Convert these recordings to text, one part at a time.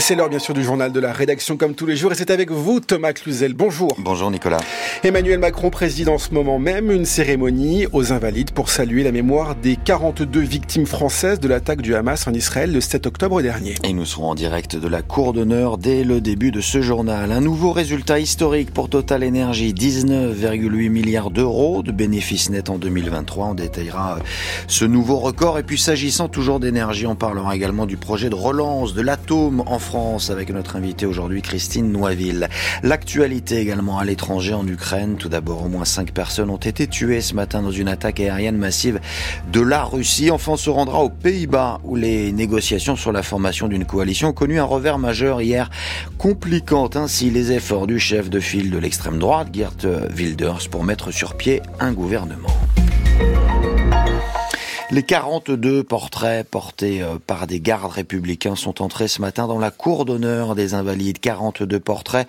Et c'est l'heure bien sûr du journal de la rédaction comme tous les jours et c'est avec vous Thomas Cluzel. Bonjour. Bonjour Nicolas. Emmanuel Macron préside en ce moment même une cérémonie aux Invalides pour saluer la mémoire des 42 victimes françaises de l'attaque du Hamas en Israël le 7 octobre dernier. Et nous serons en direct de la cour d'honneur dès le début de ce journal. Un nouveau résultat historique pour Total Energy, 19,8 milliards d'euros de bénéfices nets en 2023. On détaillera euh, ce nouveau record et puis s'agissant toujours d'énergie, on parlera également du projet de relance de l'atome en France avec notre invitée aujourd'hui Christine Noiville. L'actualité également à l'étranger en Ukraine. Tout d'abord, au moins cinq personnes ont été tuées ce matin dans une attaque aérienne massive de la Russie. Enfin, on se rendra aux Pays-Bas où les négociations sur la formation d'une coalition ont connu un revers majeur hier, compliquant ainsi les efforts du chef de file de l'extrême droite, Geert Wilders, pour mettre sur pied un gouvernement. Les 42 portraits portés euh, par des gardes républicains sont entrés ce matin dans la cour d'honneur des invalides. 42 portraits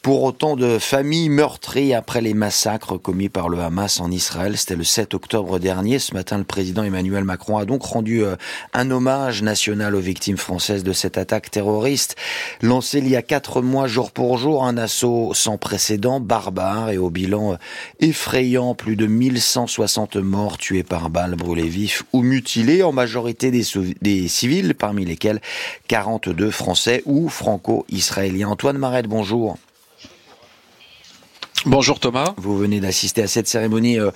pour autant de familles meurtries après les massacres commis par le Hamas en Israël. C'était le 7 octobre dernier. Ce matin, le président Emmanuel Macron a donc rendu euh, un hommage national aux victimes françaises de cette attaque terroriste lancée il y a quatre mois jour pour jour. Un assaut sans précédent, barbare et au bilan euh, effrayant. Plus de 1160 morts tués par balles brûlées vifs ou mutilés, en majorité des, des civils, parmi lesquels 42 Français ou franco-israéliens. Antoine Marette, bonjour. Bonjour Thomas. Vous venez d'assister à cette cérémonie euh,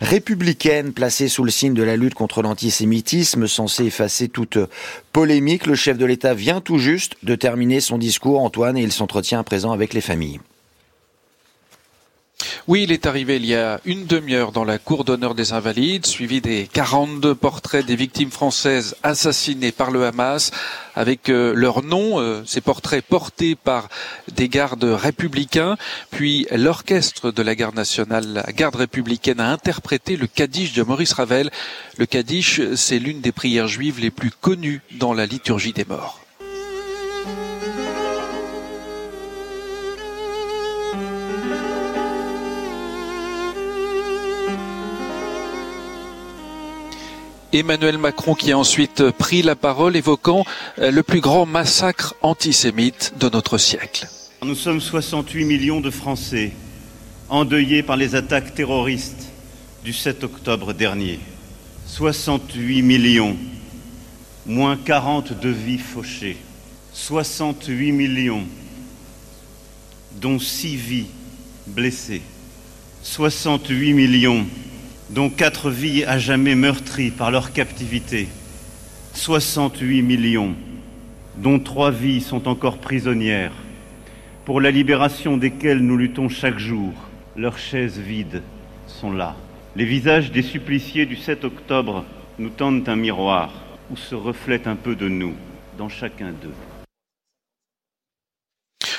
républicaine placée sous le signe de la lutte contre l'antisémitisme, censée effacer toute polémique. Le chef de l'État vient tout juste de terminer son discours, Antoine, et il s'entretient à présent avec les familles. Oui, il est arrivé il y a une demi-heure dans la cour d'honneur des Invalides, suivi des 42 portraits des victimes françaises assassinées par le Hamas, avec euh, leurs noms, euh, ces portraits portés par des gardes républicains. Puis l'orchestre de la garde nationale, la garde républicaine, a interprété le Kaddish de Maurice Ravel. Le Kaddish, c'est l'une des prières juives les plus connues dans la liturgie des morts. Emmanuel Macron qui a ensuite pris la parole évoquant euh, le plus grand massacre antisémite de notre siècle. Nous sommes 68 millions de Français endeuillés par les attaques terroristes du 7 octobre dernier. 68 millions, moins 40 de vies fauchées. 68 millions, dont 6 vies blessées. 68 millions dont quatre vies à jamais meurtries par leur captivité, 68 millions, dont trois vies sont encore prisonnières, pour la libération desquelles nous luttons chaque jour. Leurs chaises vides sont là. Les visages des suppliciés du 7 octobre nous tendent un miroir où se reflète un peu de nous dans chacun d'eux.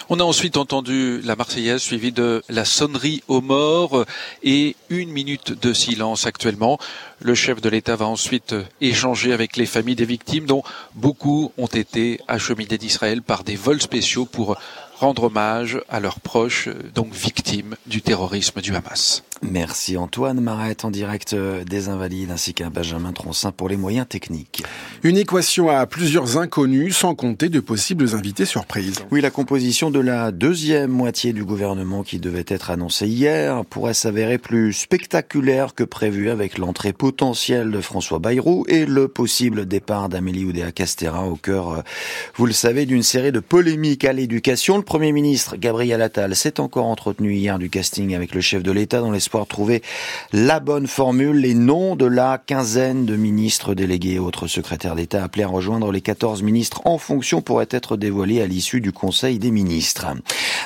On a ensuite entendu la Marseillaise suivie de la sonnerie aux morts et une minute de silence actuellement. Le chef de l'État va ensuite échanger avec les familles des victimes dont beaucoup ont été acheminées d'Israël par des vols spéciaux pour rendre hommage à leurs proches, donc victimes du terrorisme du Hamas. Merci Antoine Marette en direct euh, des Invalides ainsi qu'un Benjamin Troncin pour les moyens techniques. Une équation à plusieurs inconnus sans compter de possibles invités surprises. Oui, la composition de la deuxième moitié du gouvernement qui devait être annoncée hier pourrait s'avérer plus spectaculaire que prévu avec l'entrée potentielle de François Bayrou et le possible départ d'Amélie Oudéa-Castera au cœur, euh, vous le savez, d'une série de polémiques à l'éducation. Le Premier ministre Gabriel Attal s'est encore entretenu hier du casting avec le chef de l'État dans les l'espoir de trouver la bonne formule, les noms de la quinzaine de ministres délégués et autres secrétaires d'État appelés à rejoindre les 14 ministres en fonction pourraient être dévoilés à l'issue du Conseil des ministres.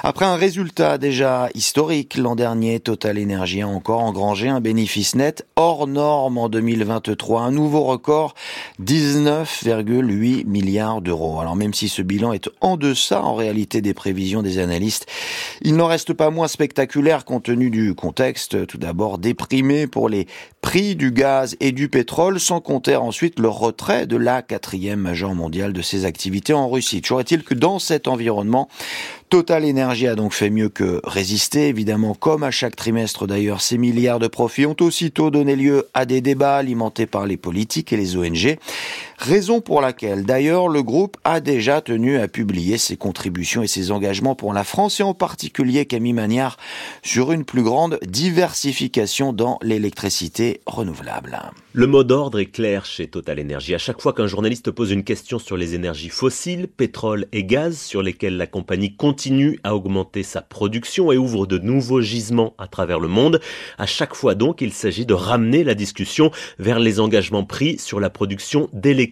Après un résultat déjà historique l'an dernier, Total Energy a encore engrangé un bénéfice net hors norme en 2023, un nouveau record, 19,8 milliards d'euros. Alors même si ce bilan est en deçà en réalité des prévisions des analystes, il n'en reste pas moins spectaculaire compte tenu du contexte tout d'abord déprimé pour les prix du gaz et du pétrole, sans compter ensuite le retrait de la quatrième majeure mondiale de ses activités en Russie. Toujours est-il que dans cet environnement, Total Energy a donc fait mieux que résister, évidemment, comme à chaque trimestre d'ailleurs, ces milliards de profits ont aussitôt donné lieu à des débats alimentés par les politiques et les ONG. Raison pour laquelle, d'ailleurs, le groupe a déjà tenu à publier ses contributions et ses engagements pour la France et en particulier Camille Magnard sur une plus grande diversification dans l'électricité renouvelable. Le mot d'ordre est clair chez Total Energy. À chaque fois qu'un journaliste pose une question sur les énergies fossiles, pétrole et gaz, sur lesquelles la compagnie continue à augmenter sa production et ouvre de nouveaux gisements à travers le monde, à chaque fois donc il s'agit de ramener la discussion vers les engagements pris sur la production d'électricité.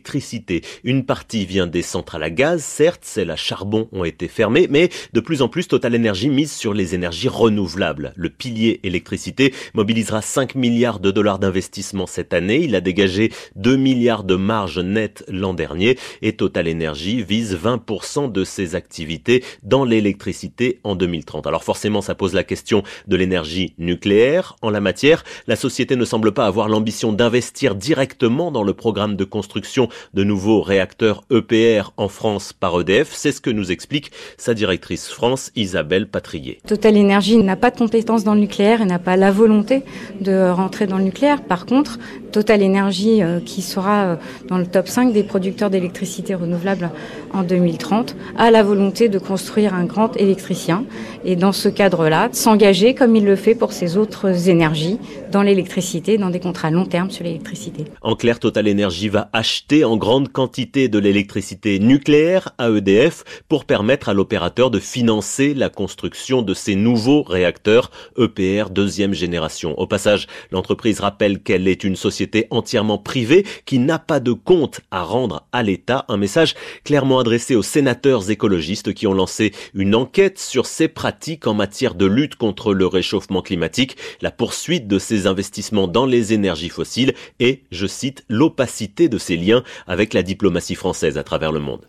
Une partie vient des centrales à gaz, certes, celles à charbon ont été fermées, mais de plus en plus Total Energy mise sur les énergies renouvelables. Le pilier électricité mobilisera 5 milliards de dollars d'investissement cette année il a dégagé 2 milliards de marge nette l'an dernier et Total Energy vise 20% de ses activités dans l'électricité en 2030. Alors forcément, ça pose la question de l'énergie nucléaire. En la matière, la société ne semble pas avoir l'ambition d'investir directement dans le programme de construction de nouveaux réacteurs EPR en France par EDF. C'est ce que nous explique sa directrice France, Isabelle Patrier. Total Energy n'a pas de compétences dans le nucléaire et n'a pas la volonté de rentrer dans le nucléaire. Par contre, Total Energy, euh, qui sera euh, dans le top 5 des producteurs d'électricité renouvelable en 2030, a la volonté de construire un grand électricien et dans ce cadre-là, s'engager comme il le fait pour ses autres énergies dans l'électricité, dans des contrats long terme sur l'électricité. En clair, Total Energy va acheter en grande quantité de l'électricité nucléaire à EDF pour permettre à l'opérateur de financer la construction de ces nouveaux réacteurs EPR deuxième génération. Au passage, l'entreprise rappelle qu'elle est une société entièrement privée qui n'a pas de compte à rendre à l'État. Un message clairement adressé aux sénateurs écologistes qui ont lancé une enquête sur ces pratiques en matière de lutte contre le réchauffement climatique, la poursuite de ces investissements dans les énergies fossiles et, je cite, l'opacité de ces liens avec la diplomatie française à travers le monde.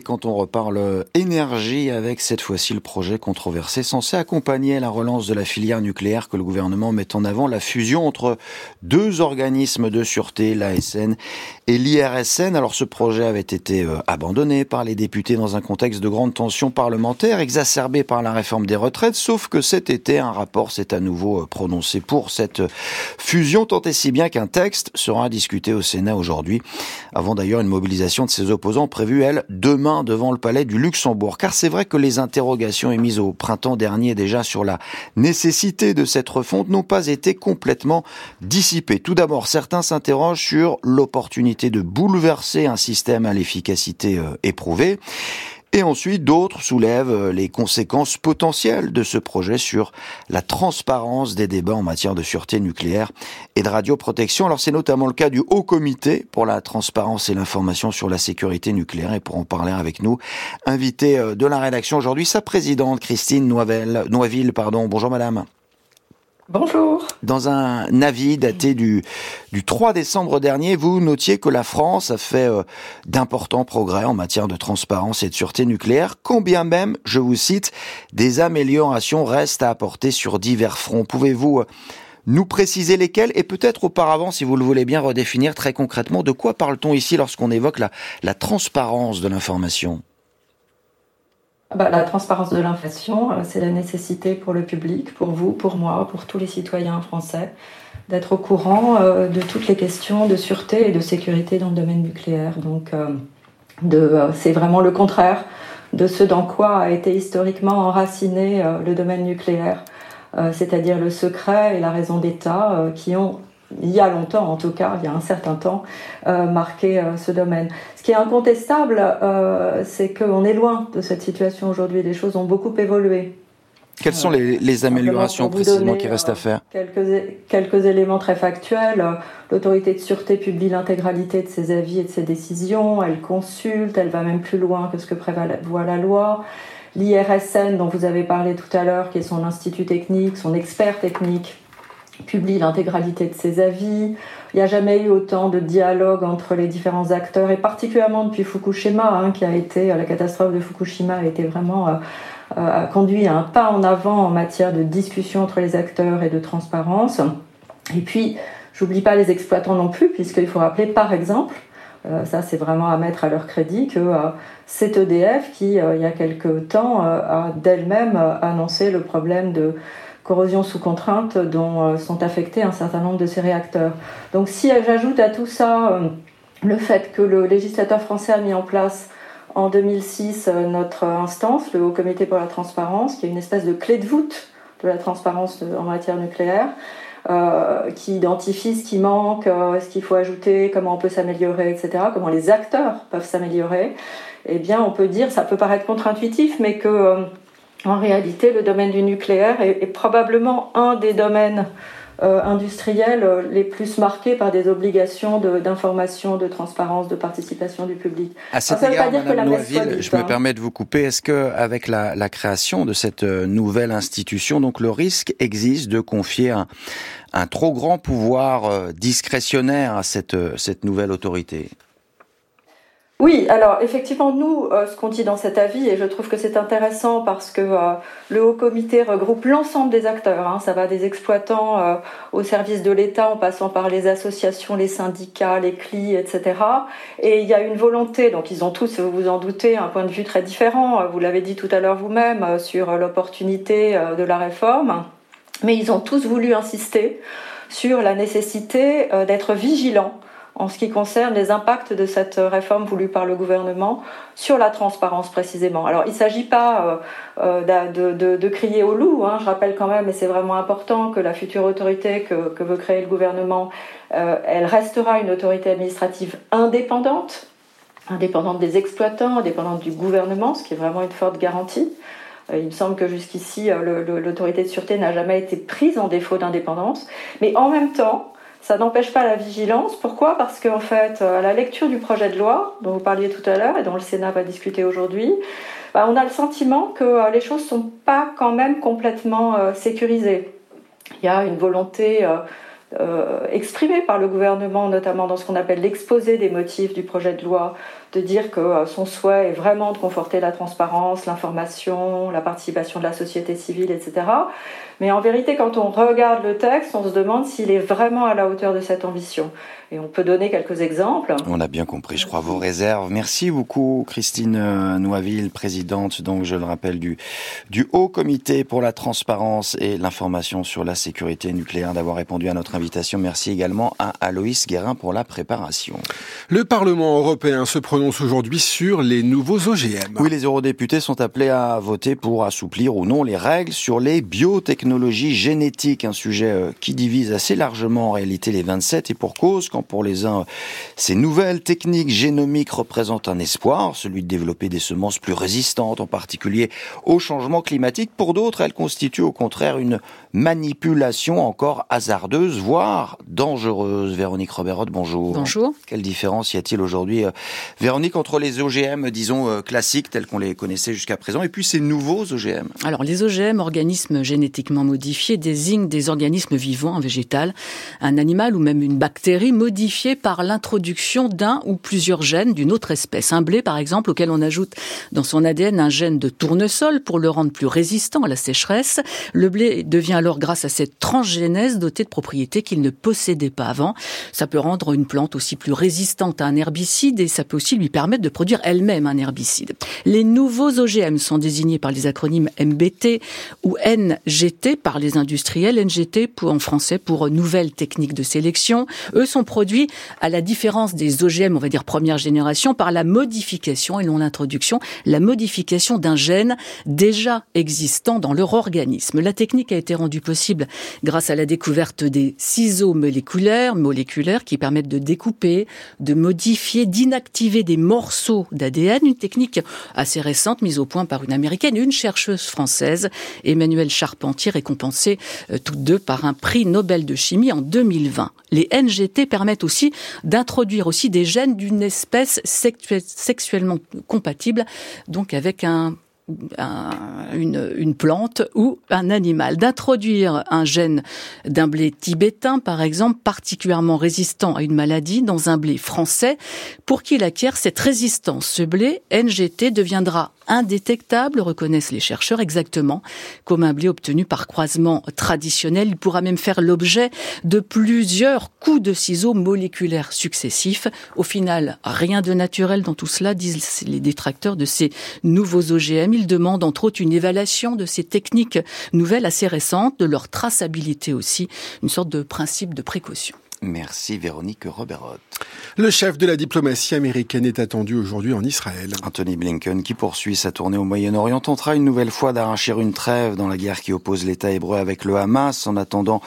Quand on reparle énergie avec cette fois-ci le projet controversé censé accompagner la relance de la filière nucléaire que le gouvernement met en avant, la fusion entre deux organismes de sûreté, l'ASN et l'IRSN. Alors ce projet avait été euh, abandonné par les députés dans un contexte de grande tension parlementaire, exacerbé par la réforme des retraites, sauf que cet été, un rapport s'est à nouveau euh, prononcé pour cette fusion, tant et si bien qu'un texte sera discuté au Sénat aujourd'hui, avant d'ailleurs une mobilisation de ses opposants prévue, elle, de devant le palais du Luxembourg. Car c'est vrai que les interrogations émises au printemps dernier déjà sur la nécessité de cette refonte n'ont pas été complètement dissipées. Tout d'abord, certains s'interrogent sur l'opportunité de bouleverser un système à l'efficacité euh, éprouvée. Et ensuite, d'autres soulèvent euh, les conséquences potentielles de ce projet sur la transparence des débats en matière de sûreté nucléaire et de radioprotection. Alors c'est notamment le cas du Haut Comité pour la transparence et l'information sur la sécurité nucléaire. Et pour en parler avec nous, invité euh, de la rédaction aujourd'hui, sa présidente Christine Noivelle, pardon. Bonjour madame. Bonjour. Dans un avis daté du, du 3 décembre dernier, vous notiez que la France a fait euh, d'importants progrès en matière de transparence et de sûreté nucléaire, combien même, je vous cite, des améliorations restent à apporter sur divers fronts? Pouvez-vous euh, nous préciser lesquels et peut-être auparavant, si vous le voulez bien, redéfinir très concrètement de quoi parle-t-on ici lorsqu'on évoque la, la transparence de l'information? Bah, la transparence de l'inflation, euh, c'est la nécessité pour le public, pour vous, pour moi, pour tous les citoyens français, d'être au courant euh, de toutes les questions de sûreté et de sécurité dans le domaine nucléaire. Donc, euh, c'est vraiment le contraire de ce dans quoi a été historiquement enraciné le domaine nucléaire, c'est-à-dire le secret et la raison d'État qui ont il y a longtemps, en tout cas, il y a un certain temps, euh, marqué euh, ce domaine. Ce qui est incontestable, euh, c'est qu'on est loin de cette situation aujourd'hui. Les choses ont beaucoup évolué. Quelles sont les, les améliorations précisément qui restent à faire quelques, quelques éléments très factuels. L'autorité de sûreté publie l'intégralité de ses avis et de ses décisions. Elle consulte, elle va même plus loin que ce que prévoit la loi. L'IRSN, dont vous avez parlé tout à l'heure, qui est son institut technique, son expert technique, publie l'intégralité de ses avis. Il n'y a jamais eu autant de dialogue entre les différents acteurs, et particulièrement depuis Fukushima, hein, qui a été, la catastrophe de Fukushima a été vraiment, euh, euh, a conduit à un pas en avant en matière de discussion entre les acteurs et de transparence. Et puis, J'oublie pas les exploitants non plus, puisqu'il faut rappeler par exemple, ça c'est vraiment à mettre à leur crédit, que c'est EDF qui, il y a quelque temps, a d'elle-même annoncé le problème de corrosion sous contrainte dont sont affectés un certain nombre de ces réacteurs. Donc si j'ajoute à tout ça le fait que le législateur français a mis en place en 2006 euh, notre instance, le Haut Comité pour la transparence, qui est une espèce de clé de voûte de la transparence en matière nucléaire, euh, qui identifie ce qui manque, euh, ce qu'il faut ajouter, comment on peut s'améliorer, etc., comment les acteurs peuvent s'améliorer, eh bien, on peut dire, ça peut paraître contre-intuitif, mais que en réalité, le domaine du nucléaire est, est probablement un des domaines euh, industriels euh, les plus marqués par des obligations d'information, de, transparence, de participation du public. À cet égard, Madame Noisville, je me permets de vous couper. Est-ce que, avec la, la, création de cette euh, nouvelle institution, donc le risque existe de confier un, un trop grand pouvoir discrétionnaire à cette, cette nouvelle autorité? Oui, alors effectivement, nous, euh, ce qu'on dit dans cet avis, et je trouve que c'est intéressant parce que euh, le haut comité regroupe l'ensemble des acteurs, hein, ça va des exploitants euh, au service de l'État en passant par les associations, les syndicats, les CLI, etc. Et il y a une volonté, donc ils ont tous, vous vous en doutez, un point de vue très différent, vous l'avez dit tout à l'heure vous-même, sur l'opportunité de la réforme, mais ils ont tous voulu insister sur la nécessité d'être vigilants en ce qui concerne les impacts de cette réforme voulue par le gouvernement sur la transparence précisément. Alors il ne s'agit pas euh, euh, de, crier au loup, hein. je rappelle quand même, et c'est vraiment important, que la future autorité que, veut créer le gouvernement, euh, elle restera une autorité administrative indépendante, indépendante des exploitants, indépendante du gouvernement, ce qui est vraiment une forte garantie. Il me semble que jusqu'ici, l'autorité de sûreté n'a jamais été prise en défaut d'indépendance. Mais en même temps, ça n'empêche pas la vigilance. Pourquoi? Parce qu'en fait, à la lecture du projet de loi, dont vous parliez tout à l'heure et dont le Sénat va discuter aujourd'hui, bah, on a le sentiment que euh, les choses ne sont pas quand même complètement euh, sécurisées. Il y a une volonté euh, exprimée par le gouvernement, notamment dans ce qu'on appelle l'exposé des motifs du projet de loi, de dire que son souhait est vraiment de conforter la transparence, l'information, la participation de la société civile, etc. Mais en vérité, quand on regarde le texte, on se demande s'il est vraiment à la hauteur de cette ambition. Et on peut donner quelques exemples. On a bien compris, je crois, vos réserves. Merci beaucoup, Christine euh, Noiville, présidente, donc je le rappelle, du, du Haut Comité pour la transparence et l'information sur la sécurité nucléaire, d'avoir répondu à notre invitation. Merci également à Aloïs Guérin pour la préparation. Le Parlement européen se prononce aujourd'hui sur les nouveaux OGM. Oui, les eurodéputés sont appelés à voter pour assouplir ou non les règles sur les biotechnologies génétiques, un sujet euh, qui divise assez largement en réalité les 27 et pour cause pour les uns, ces nouvelles techniques génomiques représentent un espoir, celui de développer des semences plus résistantes, en particulier au changement climatique. Pour d'autres, elles constituent au contraire une manipulation encore hasardeuse, voire dangereuse. Véronique Robert, bonjour. Bonjour. Quelle différence y a-t-il aujourd'hui, euh, Véronique, entre les OGM, disons, euh, classiques, tels qu'on les connaissait jusqu'à présent, et puis ces nouveaux OGM Alors, les OGM, organismes génétiquement modifiés, désignent des organismes vivants, un végétal, un animal ou même une bactérie modifié par l'introduction d'un ou plusieurs gènes d'une autre espèce. Un blé, par exemple, auquel on ajoute dans son ADN un gène de tournesol pour le rendre plus résistant à la sécheresse. Le blé devient alors, grâce à cette transgénèse, doté de propriétés qu'il ne possédait pas avant. Ça peut rendre une plante aussi plus résistante à un herbicide et ça peut aussi lui permettre de produire elle-même un herbicide. Les nouveaux OGM sont désignés par les acronymes MBT ou NGT par les industriels. NGT en français pour nouvelles techniques de sélection. Eux sont produit à la différence des OGM, on va dire première génération, par la modification et non l'introduction, la modification d'un gène déjà existant dans leur organisme. La technique a été rendue possible grâce à la découverte des ciseaux moléculaires, moléculaires qui permettent de découper, de modifier, d'inactiver des morceaux d'ADN, une technique assez récente mise au point par une américaine, une chercheuse française, Emmanuelle Charpentier, récompensée euh, toutes deux par un prix Nobel de chimie en 2020. Les NGT permettent aussi d'introduire aussi des gènes d'une espèce sexuellement compatible, donc avec un une, une, plante ou un animal, d'introduire un gène d'un blé tibétain, par exemple, particulièrement résistant à une maladie dans un blé français, pour qu'il acquiert cette résistance. Ce blé, NGT, deviendra indétectable, reconnaissent les chercheurs exactement comme un blé obtenu par croisement traditionnel. Il pourra même faire l'objet de plusieurs coups de ciseaux moléculaires successifs. Au final, rien de naturel dans tout cela, disent les détracteurs de ces nouveaux OGM. Ils demandent entre autres une évaluation de ces techniques nouvelles assez récentes, de leur traçabilité aussi, une sorte de principe de précaution. Merci Véronique Roberot. Le chef de la diplomatie américaine est attendu aujourd'hui en Israël. Anthony Blinken, qui poursuit sa tournée au Moyen-Orient, tentera une nouvelle fois d'arracher une trêve dans la guerre qui oppose l'État hébreu avec le Hamas. En attendant,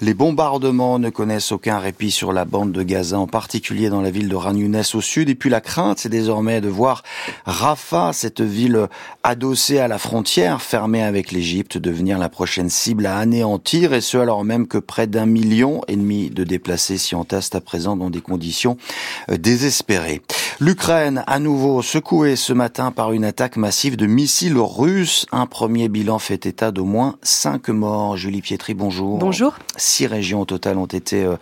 les bombardements ne connaissent aucun répit sur la bande de Gaza, en particulier dans la ville de Ran au sud. Et puis la crainte, c'est désormais de voir Rafah, cette ville adossée à la frontière, fermée avec l'Égypte, devenir la prochaine cible à anéantir, et ce alors même que près d'un million et demi de déplacés déplacés s'y entassent à présent dans des conditions euh, désespérées. L'Ukraine, à nouveau secouée ce matin par une attaque massive de missiles russes. Un premier bilan fait état d'au moins cinq morts. Julie Pietri, bonjour. Bonjour. Six régions au total ont été euh,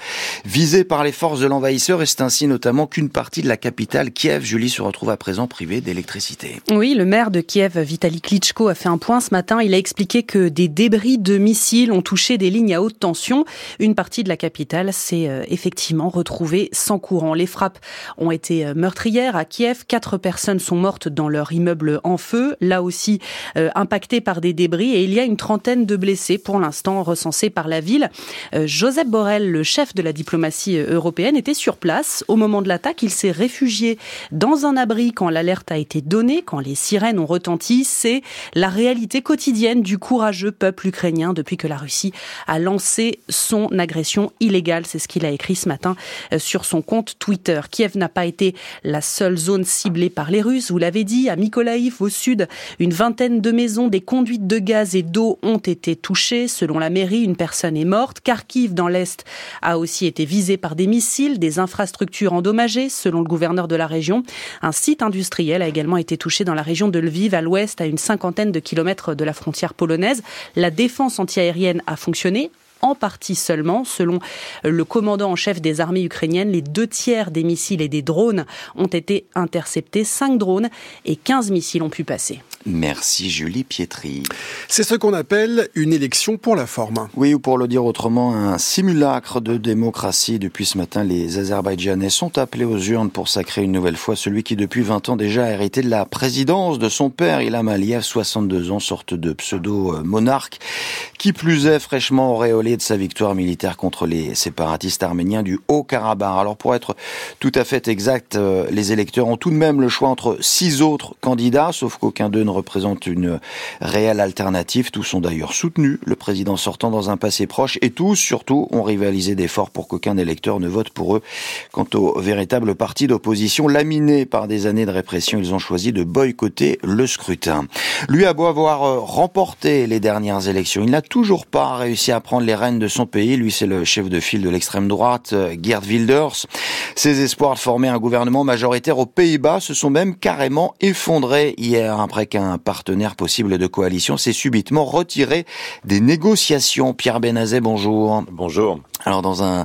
visées par les forces de l'envahisseur et c'est ainsi notamment qu'une partie de la capitale, Kiev, Julie, se retrouve à présent privée d'électricité. Oui, le maire de Kiev, Vitaly Klitschko, a fait un point ce matin. Il a expliqué que des débris de missiles ont touché des lignes à haute tension. Une partie de la capitale s'est euh, effectivement retrouvé sans courant. Les frappes ont été euh, meurtrières à Kiev. Quatre personnes sont mortes dans leur immeuble en feu, là aussi euh, impactées par des débris. Et il y a une trentaine de blessés pour l'instant recensés par la ville. Joseph Borrell, le chef de la diplomatie européenne, était sur place. Au moment de l'attaque, il s'est réfugié dans un abri quand l'alerte a été donnée, quand les sirènes ont retenti. C'est la réalité quotidienne du courageux peuple ukrainien depuis que la Russie a lancé son agression illégale. C'est ce qu'il a écrit ce matin euh, sur son compte Twitter. Kiev n'a pas été la seule zone ciblée par les Russes. Vous l'avez dit, à Mykolaiv, au sud, une vingtaine de maisons, des conduites de gaz et d'eau ont été touchées. Selon la mairie, une personne est morte. Kharkiv, dans l'est, a aussi été visé par des missiles, des infrastructures endommagées, selon le gouverneur de la région. Un site industriel a également été touché dans la région de Lviv, à l'ouest, à une cinquantaine de kilomètres de la frontière polonaise. La défense antiaérienne a fonctionné en partie seulement. Selon le commandant en chef des armées ukrainiennes, les deux tiers des missiles et des drones ont été interceptés. Cinq drones et 15 missiles ont pu passer. Merci Julie Pietri. C'est ce qu'on appelle une élection pour la forme. Oui, ou pour le dire autrement, un simulacre de démocratie. Depuis ce matin, les Azerbaïdjanais sont appelés aux urnes pour sacrer une nouvelle fois celui qui depuis 20 ans déjà a hérité de la présidence de son père, Ilham Aliyev, 62 ans, sorte de pseudo-monarque, qui plus est fraîchement auréolé de sa victoire militaire contre les séparatistes arméniens du Haut-Karabakh. Alors pour être tout à fait exact, euh, les électeurs ont tout de même le choix entre six autres candidats, sauf qu'aucun d'eux ne représente une réelle alternative. Tous ont d'ailleurs soutenu le président sortant dans un passé proche et tous, surtout, ont rivalisé d'efforts pour qu'aucun électeur ne vote pour eux. Quant au véritable parti d'opposition, laminé par des années de répression, ils ont choisi de boycotter le scrutin. Lui a beau avoir euh, remporté les dernières élections, il n'a toujours pas réussi à prendre les rênes de son pays. Lui, c'est le chef de file de l'extrême droite, euh, Geert Wilders. Ses espoirs de former un gouvernement majoritaire aux Pays-Bas se sont même carrément effondrés hier après qu'un un partenaire possible de coalition s'est subitement retiré des négociations. Pierre Benazet, bonjour. Bonjour. Alors dans un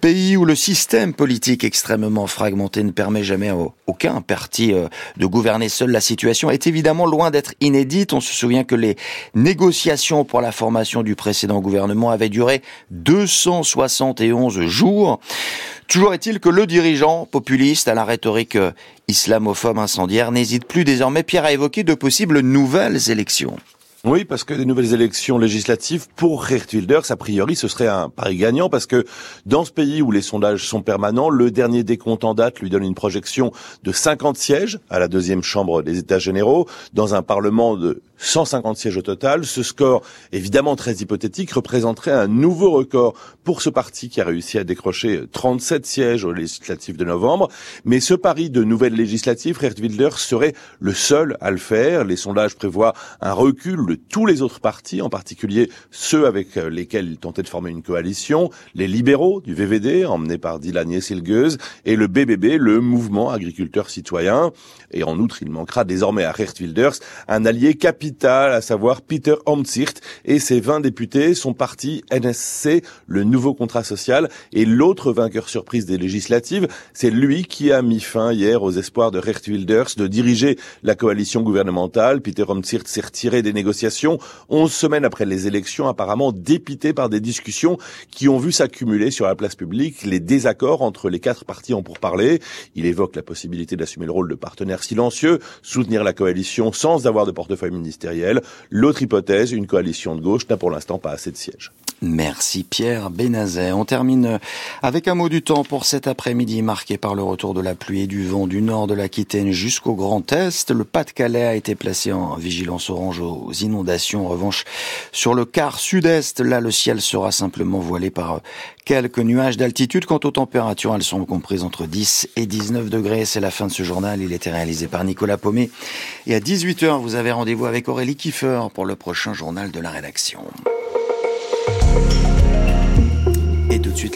pays où le système politique extrêmement fragmenté ne permet jamais à aucun parti euh, de gouverner seul, la situation est évidemment loin d'être inédite. On se souvient que les négociations pour la formation du précédent gouvernement avaient duré 271 jours. Toujours est-il que le dirigeant populiste à la rhétorique islamophobe incendiaire n'hésite plus désormais, Pierre, à évoquer de possibles nouvelles élections. Oui, parce que des nouvelles élections législatives pour Geert Wilders, a priori, ce serait un pari gagnant parce que dans ce pays où les sondages sont permanents, le dernier décompte en date lui donne une projection de 50 sièges à la deuxième chambre des États généraux dans un parlement de 150 sièges au total. Ce score, évidemment très hypothétique, représenterait un nouveau record pour ce parti qui a réussi à décrocher 37 sièges aux législatives de novembre. Mais ce pari de nouvelles législatives, Geert Wilders serait le seul à le faire. Les sondages prévoient un recul de tous les autres partis, en particulier ceux avec lesquels il tentait de former une coalition, les libéraux du VVD, emmenés par Dylan Yessilgeuse, et le BBB, le mouvement agriculteur citoyen. Et en outre, il manquera désormais à Geert Wilders un allié capital, à savoir Peter Omtzigt et ses 20 députés, son parti NSC, le nouveau contrat social, et l'autre vainqueur surprise des législatives, c'est lui qui a mis fin hier aux espoirs de Geert Wilders de diriger la coalition gouvernementale. Peter Omtzigt s'est retiré des négociations 11 semaines après les élections, apparemment dépité par des discussions qui ont vu s'accumuler sur la place publique les désaccords entre les quatre partis en pourparlers. Il évoque la possibilité d'assumer le rôle de partenaire silencieux, soutenir la coalition sans avoir de portefeuille ministériel. L'autre hypothèse, une coalition de gauche, n'a pour l'instant pas assez de sièges. Merci Pierre Benazet. On termine avec un mot du temps pour cet après-midi marqué par le retour de la pluie et du vent du nord de l'Aquitaine jusqu'au Grand Est. Le Pas-de-Calais a été placé en vigilance orange aux inondations. En revanche, sur le quart sud-est, là, le ciel sera simplement voilé par quelques nuages d'altitude. Quant aux températures, elles sont comprises entre 10 et 19 degrés. C'est la fin de ce journal. Il était réalisé par Nicolas Paumet. Et à 18h, vous avez rendez-vous avec Aurélie Kiefer pour le prochain journal de la rédaction. Et tout de suite,